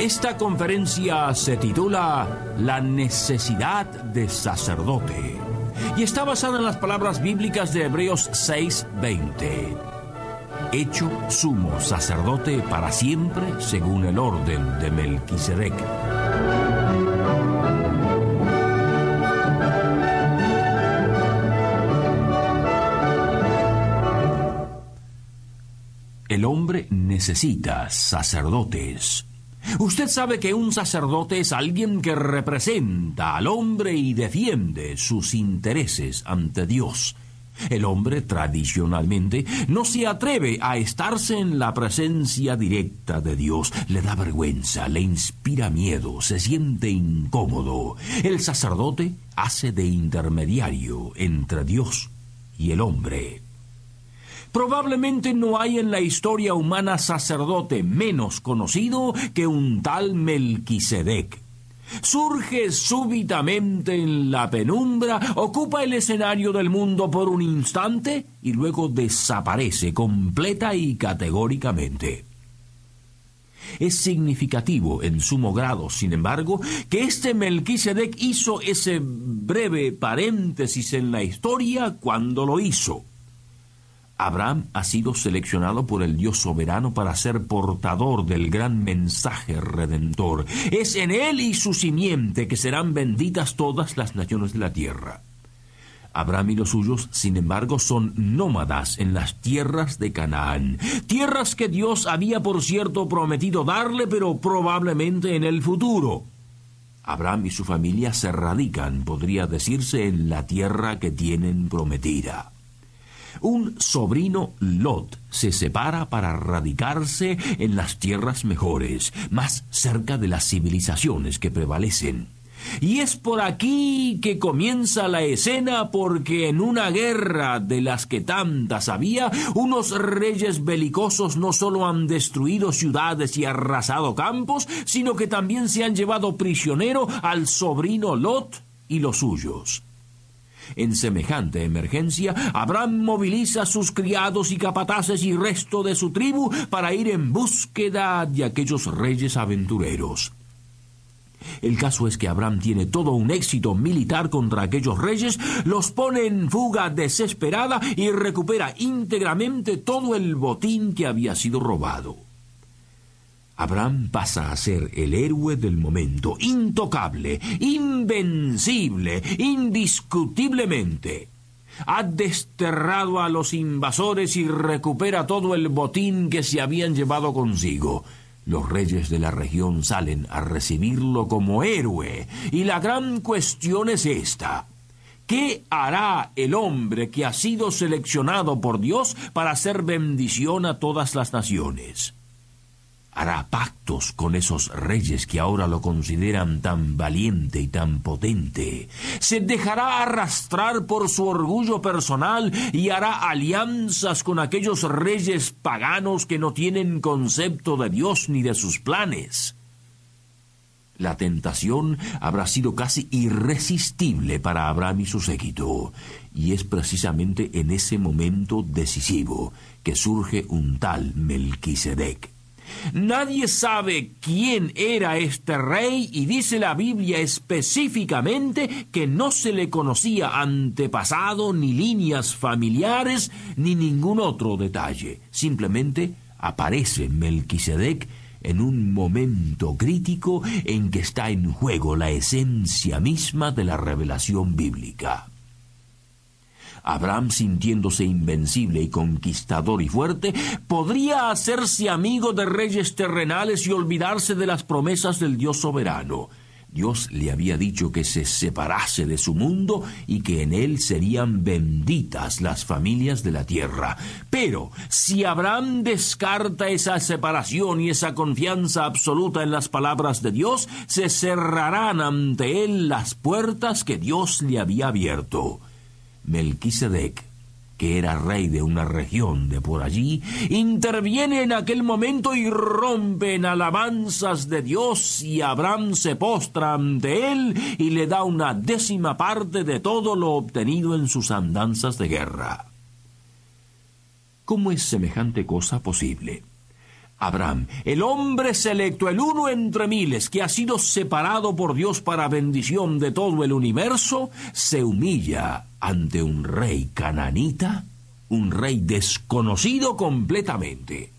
Esta conferencia se titula La necesidad de sacerdote y está basada en las palabras bíblicas de Hebreos 6:20. Hecho sumo sacerdote para siempre según el orden de Melquisedec. El hombre necesita sacerdotes Usted sabe que un sacerdote es alguien que representa al hombre y defiende sus intereses ante Dios. El hombre tradicionalmente no se atreve a estarse en la presencia directa de Dios. Le da vergüenza, le inspira miedo, se siente incómodo. El sacerdote hace de intermediario entre Dios y el hombre. Probablemente no hay en la historia humana sacerdote menos conocido que un tal Melquisedec. Surge súbitamente en la penumbra, ocupa el escenario del mundo por un instante y luego desaparece completa y categóricamente. Es significativo en sumo grado, sin embargo, que este Melquisedec hizo ese breve paréntesis en la historia cuando lo hizo. Abraham ha sido seleccionado por el Dios soberano para ser portador del gran mensaje redentor. Es en él y su simiente que serán benditas todas las naciones de la tierra. Abraham y los suyos, sin embargo, son nómadas en las tierras de Canaán, tierras que Dios había, por cierto, prometido darle, pero probablemente en el futuro. Abraham y su familia se radican, podría decirse, en la tierra que tienen prometida. Un sobrino Lot se separa para radicarse en las tierras mejores, más cerca de las civilizaciones que prevalecen. Y es por aquí que comienza la escena porque en una guerra de las que tantas había, unos reyes belicosos no solo han destruido ciudades y arrasado campos, sino que también se han llevado prisionero al sobrino Lot y los suyos. En semejante emergencia, Abraham moviliza a sus criados y capataces y resto de su tribu para ir en búsqueda de aquellos reyes aventureros. El caso es que Abraham tiene todo un éxito militar contra aquellos reyes, los pone en fuga desesperada y recupera íntegramente todo el botín que había sido robado. Abraham pasa a ser el héroe del momento, intocable, invencible, indiscutiblemente. Ha desterrado a los invasores y recupera todo el botín que se habían llevado consigo. Los reyes de la región salen a recibirlo como héroe, y la gran cuestión es esta. ¿Qué hará el hombre que ha sido seleccionado por Dios para hacer bendición a todas las naciones? Hará pactos con esos reyes que ahora lo consideran tan valiente y tan potente. Se dejará arrastrar por su orgullo personal y hará alianzas con aquellos reyes paganos que no tienen concepto de Dios ni de sus planes. La tentación habrá sido casi irresistible para Abraham y su séquito, y es precisamente en ese momento decisivo que surge un tal Melquisedec. Nadie sabe quién era este rey y dice la Biblia específicamente que no se le conocía antepasado ni líneas familiares ni ningún otro detalle. Simplemente aparece Melquisedec en un momento crítico en que está en juego la esencia misma de la revelación bíblica. Abraham, sintiéndose invencible y conquistador y fuerte, podría hacerse amigo de reyes terrenales y olvidarse de las promesas del Dios soberano. Dios le había dicho que se separase de su mundo y que en él serían benditas las familias de la tierra. Pero si Abraham descarta esa separación y esa confianza absoluta en las palabras de Dios, se cerrarán ante él las puertas que Dios le había abierto. Melquisedec que era rey de una región de por allí, interviene en aquel momento y rompe en alabanzas de Dios y Abraham se postra ante él y le da una décima parte de todo lo obtenido en sus andanzas de guerra. ¿Cómo es semejante cosa posible? Abraham, el hombre selecto, el uno entre miles, que ha sido separado por Dios para bendición de todo el universo, se humilla ante un rey cananita, un rey desconocido completamente.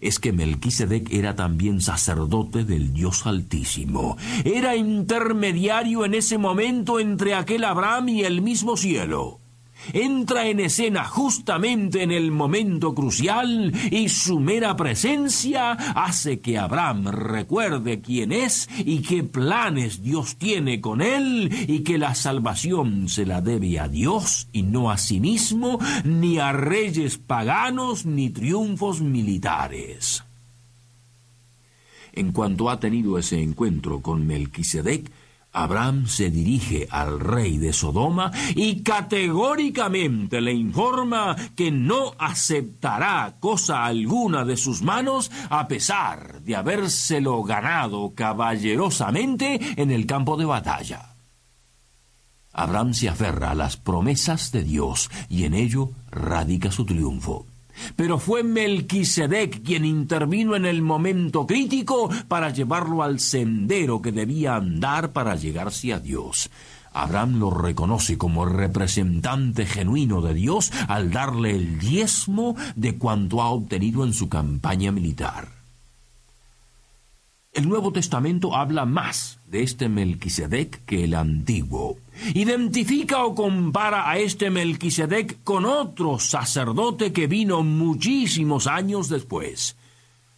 Es que Melquisedec era también sacerdote del Dios Altísimo. Era intermediario en ese momento entre aquel Abraham y el mismo cielo entra en escena justamente en el momento crucial y su mera presencia hace que Abraham recuerde quién es y qué planes Dios tiene con él y que la salvación se la debe a Dios y no a sí mismo, ni a reyes paganos ni triunfos militares. En cuanto ha tenido ese encuentro con Melquisedec, Abraham se dirige al rey de Sodoma y categóricamente le informa que no aceptará cosa alguna de sus manos a pesar de habérselo ganado caballerosamente en el campo de batalla. Abraham se aferra a las promesas de Dios y en ello radica su triunfo. Pero fue Melquisedec quien intervino en el momento crítico para llevarlo al sendero que debía andar para llegarse a Dios. Abraham lo reconoce como representante genuino de Dios al darle el diezmo de cuanto ha obtenido en su campaña militar. El Nuevo Testamento habla más de este Melquisedec que el Antiguo. Identifica o compara a este Melquisedec con otro sacerdote que vino muchísimos años después.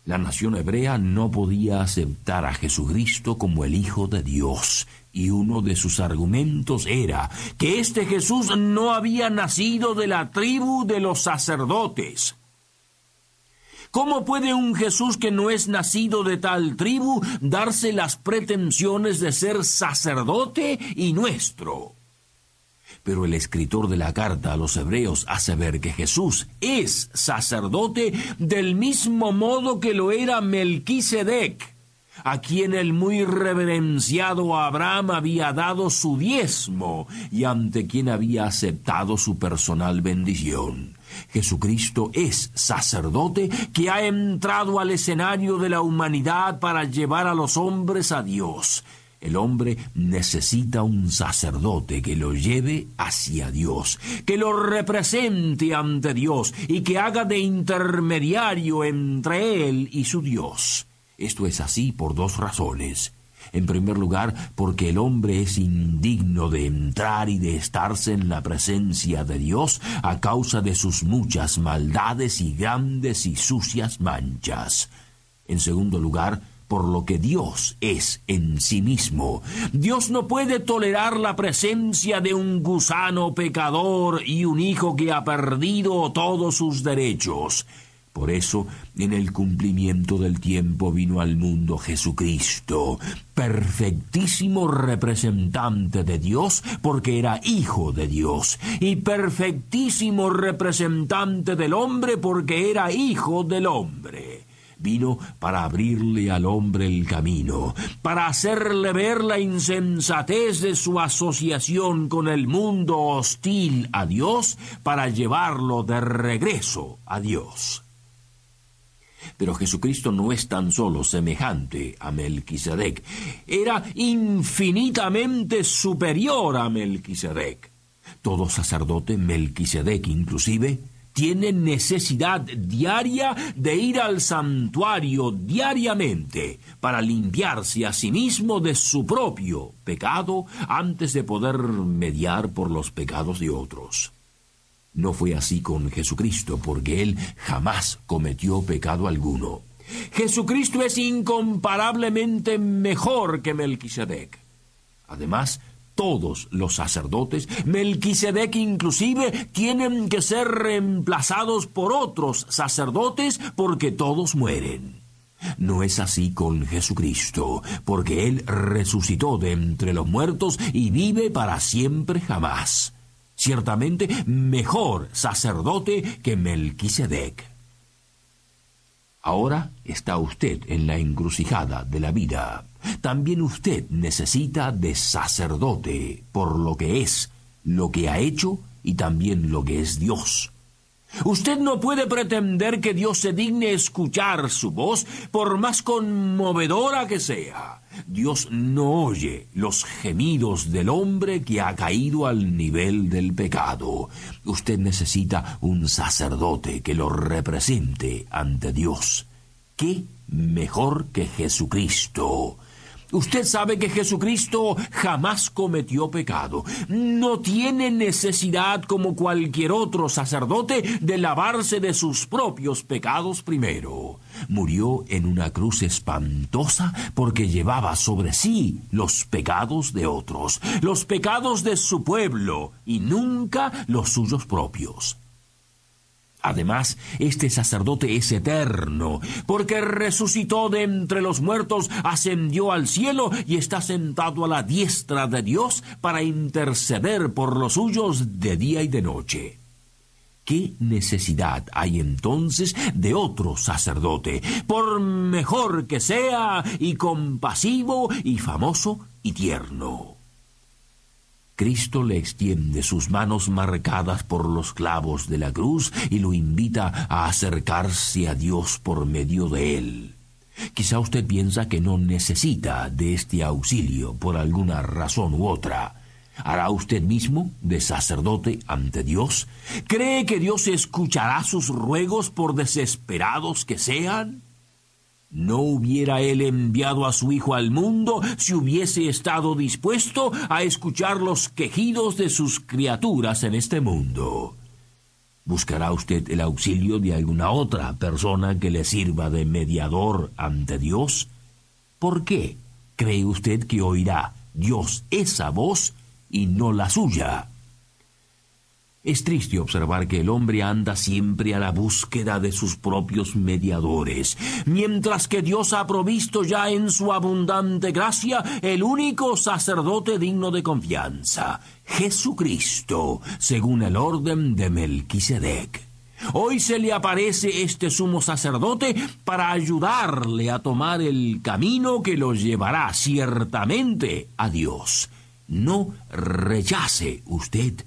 La nación hebrea no podía aceptar a Jesucristo como el Hijo de Dios, y uno de sus argumentos era que este Jesús no había nacido de la tribu de los sacerdotes. ¿Cómo puede un Jesús que no es nacido de tal tribu darse las pretensiones de ser sacerdote y nuestro? Pero el escritor de la carta a los hebreos hace ver que Jesús es sacerdote del mismo modo que lo era Melquisedec, a quien el muy reverenciado Abraham había dado su diezmo y ante quien había aceptado su personal bendición. Jesucristo es sacerdote que ha entrado al escenario de la humanidad para llevar a los hombres a Dios. El hombre necesita un sacerdote que lo lleve hacia Dios, que lo represente ante Dios y que haga de intermediario entre él y su Dios. Esto es así por dos razones. En primer lugar, porque el hombre es indigno de entrar y de estarse en la presencia de Dios a causa de sus muchas maldades y grandes y sucias manchas. En segundo lugar, por lo que Dios es en sí mismo. Dios no puede tolerar la presencia de un gusano pecador y un hijo que ha perdido todos sus derechos. Por eso, en el cumplimiento del tiempo vino al mundo Jesucristo, perfectísimo representante de Dios, porque era hijo de Dios, y perfectísimo representante del hombre, porque era hijo del hombre. Vino para abrirle al hombre el camino, para hacerle ver la insensatez de su asociación con el mundo hostil a Dios, para llevarlo de regreso a Dios. Pero Jesucristo no es tan solo semejante a Melquisedec, era infinitamente superior a Melquisedec. Todo sacerdote, Melquisedec inclusive, tiene necesidad diaria de ir al santuario diariamente para limpiarse a sí mismo de su propio pecado antes de poder mediar por los pecados de otros. No fue así con Jesucristo, porque Él jamás cometió pecado alguno. Jesucristo es incomparablemente mejor que Melquisedec. Además, todos los sacerdotes, Melquisedec inclusive, tienen que ser reemplazados por otros sacerdotes porque todos mueren. No es así con Jesucristo, porque Él resucitó de entre los muertos y vive para siempre jamás. Ciertamente mejor sacerdote que Melquisedec. Ahora está usted en la encrucijada de la vida. También usted necesita de sacerdote por lo que es, lo que ha hecho y también lo que es Dios. Usted no puede pretender que Dios se digne escuchar su voz, por más conmovedora que sea. Dios no oye los gemidos del hombre que ha caído al nivel del pecado. Usted necesita un sacerdote que lo represente ante Dios. ¿Qué mejor que Jesucristo? Usted sabe que Jesucristo jamás cometió pecado. No tiene necesidad, como cualquier otro sacerdote, de lavarse de sus propios pecados primero. Murió en una cruz espantosa porque llevaba sobre sí los pecados de otros, los pecados de su pueblo y nunca los suyos propios. Además, este sacerdote es eterno, porque resucitó de entre los muertos, ascendió al cielo y está sentado a la diestra de Dios para interceder por los suyos de día y de noche. ¿Qué necesidad hay entonces de otro sacerdote, por mejor que sea, y compasivo, y famoso, y tierno? Cristo le extiende sus manos marcadas por los clavos de la cruz y lo invita a acercarse a Dios por medio de él. Quizá usted piensa que no necesita de este auxilio por alguna razón u otra. ¿Hará usted mismo de sacerdote ante Dios? ¿Cree que Dios escuchará sus ruegos por desesperados que sean? ¿No hubiera él enviado a su Hijo al mundo si hubiese estado dispuesto a escuchar los quejidos de sus criaturas en este mundo? ¿Buscará usted el auxilio de alguna otra persona que le sirva de mediador ante Dios? ¿Por qué cree usted que oirá Dios esa voz y no la suya? Es triste observar que el hombre anda siempre a la búsqueda de sus propios mediadores, mientras que Dios ha provisto ya en su abundante gracia el único sacerdote digno de confianza, Jesucristo, según el orden de Melquisedec. Hoy se le aparece este sumo sacerdote para ayudarle a tomar el camino que lo llevará ciertamente a Dios. No rechace usted